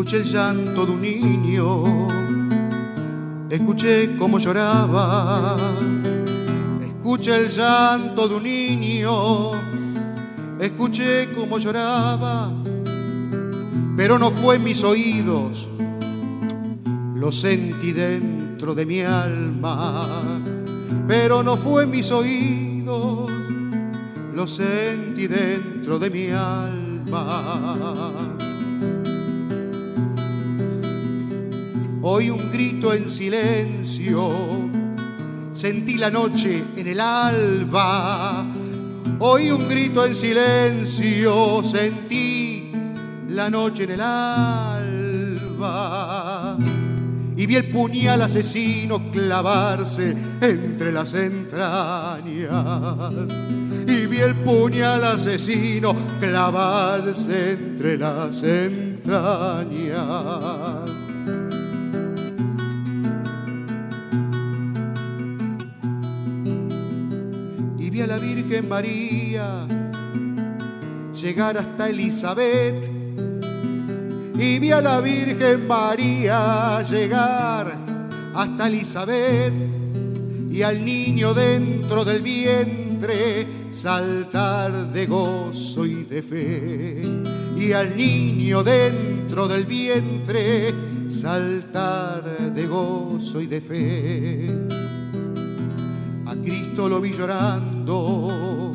Escuché el llanto de un niño, escuché cómo lloraba. Escuché el llanto de un niño, escuché cómo lloraba, pero no fue en mis oídos, lo sentí dentro de mi alma, pero no fue en mis oídos, lo sentí dentro de mi alma. Hoy un grito en silencio, sentí la noche en el alba. Hoy un grito en silencio, sentí la noche en el alba. Y vi el puñal asesino clavarse entre las entrañas. Y vi el puñal asesino clavarse entre las entrañas. A la Virgen María llegar hasta Elizabeth. Y vi a la Virgen María llegar hasta Elizabeth y al niño dentro del vientre saltar de gozo y de fe. Y al niño dentro del vientre saltar de gozo y de fe Cristo lo vi llorando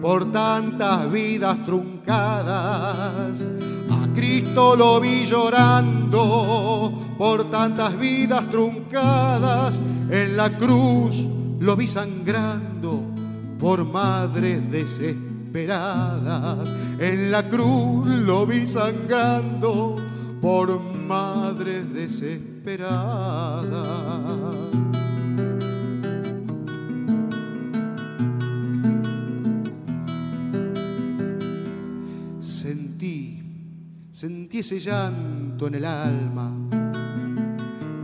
por tantas vidas truncadas. A Cristo lo vi llorando por tantas vidas truncadas. En la cruz lo vi sangrando por madres desesperadas. En la cruz lo vi sangrando por madres desesperadas. Sentí ese llanto en el alma,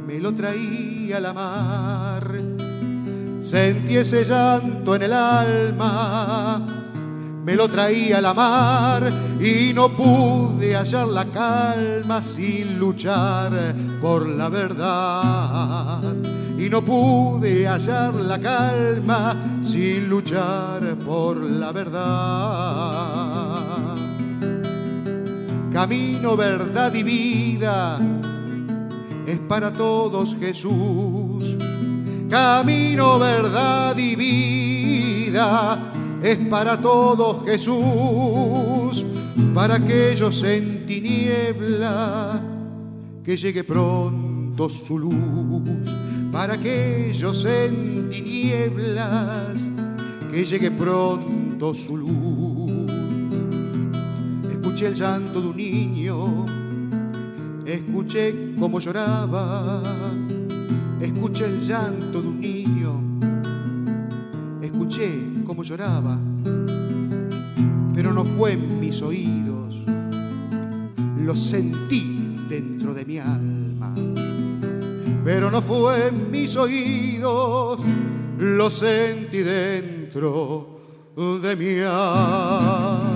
me lo traía la mar. Sentí ese llanto en el alma, me lo traía la mar y no pude hallar la calma sin luchar por la verdad. Y no pude hallar la calma sin luchar por la verdad camino, verdad y vida. Es para todos Jesús. Camino, verdad y vida. Es para todos Jesús. Para aquellos en tiniebla que llegue pronto su luz. Para aquellos en tinieblas que llegue pronto su luz escuché el llanto de un niño, escuché cómo lloraba, escuché el llanto de un niño, escuché cómo lloraba, pero no fue en mis oídos, lo sentí dentro de mi alma, pero no fue en mis oídos, lo sentí dentro de mi alma.